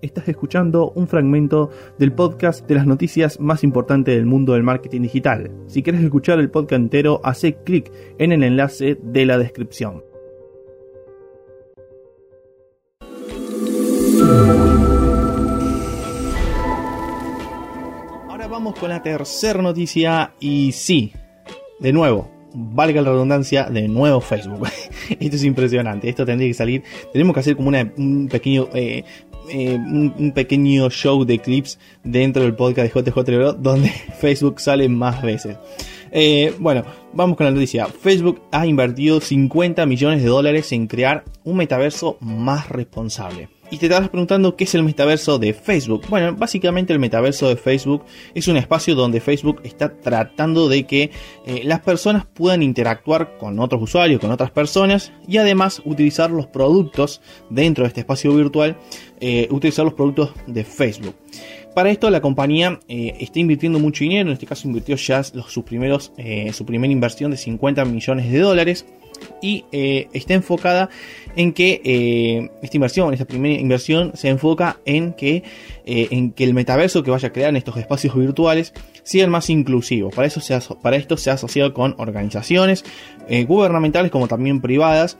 Estás escuchando un fragmento del podcast de las noticias más importantes del mundo del marketing digital. Si quieres escuchar el podcast entero, hace clic en el enlace de la descripción. Ahora vamos con la tercera noticia y sí, de nuevo, valga la redundancia, de nuevo Facebook. esto es impresionante, esto tendría que salir, tenemos que hacer como un pequeño eh, eh, un, pequeño show de clips dentro del podcast de JJ donde Facebook sale más veces. Eh, bueno, vamos con la noticia. Facebook ha invertido 50 millones de dólares en crear un metaverso más responsable. Y te estarás preguntando qué es el metaverso de Facebook. Bueno, básicamente el metaverso de Facebook es un espacio donde Facebook está tratando de que eh, las personas puedan interactuar con otros usuarios, con otras personas y además utilizar los productos dentro de este espacio virtual, eh, utilizar los productos de Facebook. Para esto la compañía eh, está invirtiendo mucho dinero, en este caso invirtió ya sus primeros, su primera inversión de 50 millones de dólares y eh, está enfocada en que eh, esta inversión, esta primera inversión, se enfoca en que, eh, en que el metaverso que vaya a crear en estos espacios virtuales sea el más inclusivo. Para, eso se para esto se ha asociado con organizaciones gubernamentales como también privadas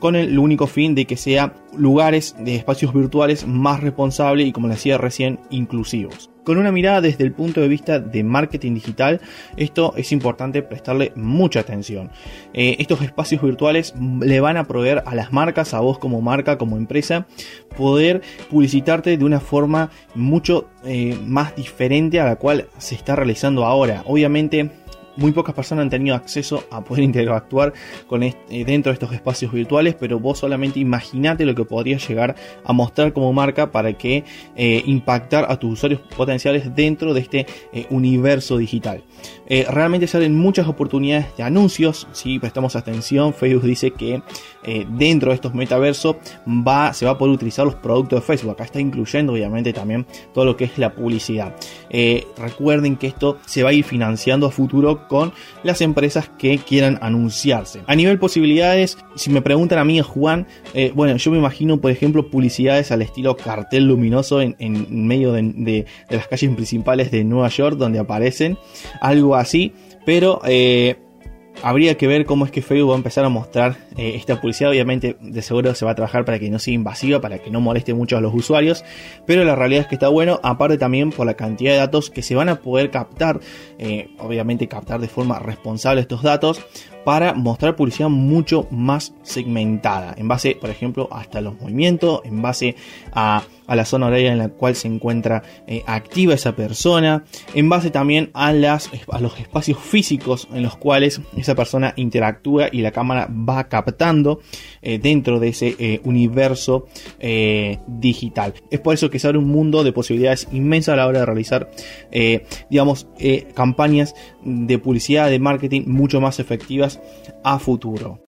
con el único fin de que sea lugares de espacios virtuales más responsables y como les decía recién inclusivos. Con una mirada desde el punto de vista de marketing digital, esto es importante prestarle mucha atención. Eh, estos espacios virtuales le van a proveer a las marcas, a vos como marca, como empresa, poder publicitarte de una forma mucho eh, más diferente a la cual se está realizando ahora. Obviamente muy pocas personas han tenido acceso a poder interactuar con eh, dentro de estos espacios virtuales, pero vos solamente imaginate lo que podría llegar a mostrar como marca para que eh, impactar a tus usuarios potenciales dentro de este eh, universo digital. realmente salen muchas oportunidades de anuncios, si prestamos atención, Facebook dice que dentro de estos metaversos va, se va a poder utilizar los productos de Facebook, acá está incluyendo obviamente también todo lo que es la publicidad. recuerden que esto se va a ir financiando a futuro con las empresas que quieran anunciarse. A nivel posibilidades, si me preguntan a mí, Juan, eh, bueno, yo me imagino, por ejemplo, publicidades al estilo cartel luminoso en, medio de, las calles principales de Nueva York, donde aparecen, algo así, pero... Eh, habría que ver cómo es que Facebook va a empezar a mostrar eh, esta publicidad. Obviamente, de seguro se va a trabajar para que no sea invasiva, para que no moleste mucho a los usuarios. Pero la realidad es que está bueno, aparte también por la cantidad de datos que se van a poder captar. Eh, obviamente, captar de forma responsable estos datos para mostrar publicidad mucho más segmentada, en base, por ejemplo, hasta los movimientos, en base a, la zona horaria en la cual se encuentra eh, activa esa persona, en base también a, las, a los espacios físicos en los cuales esa persona interactúa y la cámara va captando eh, dentro de ese eh, universo digital. Es por eso que se abre un mundo de posibilidades inmensas a la hora de realizar, digamos, campañas de publicidad, de marketing mucho más efectivas a futuro.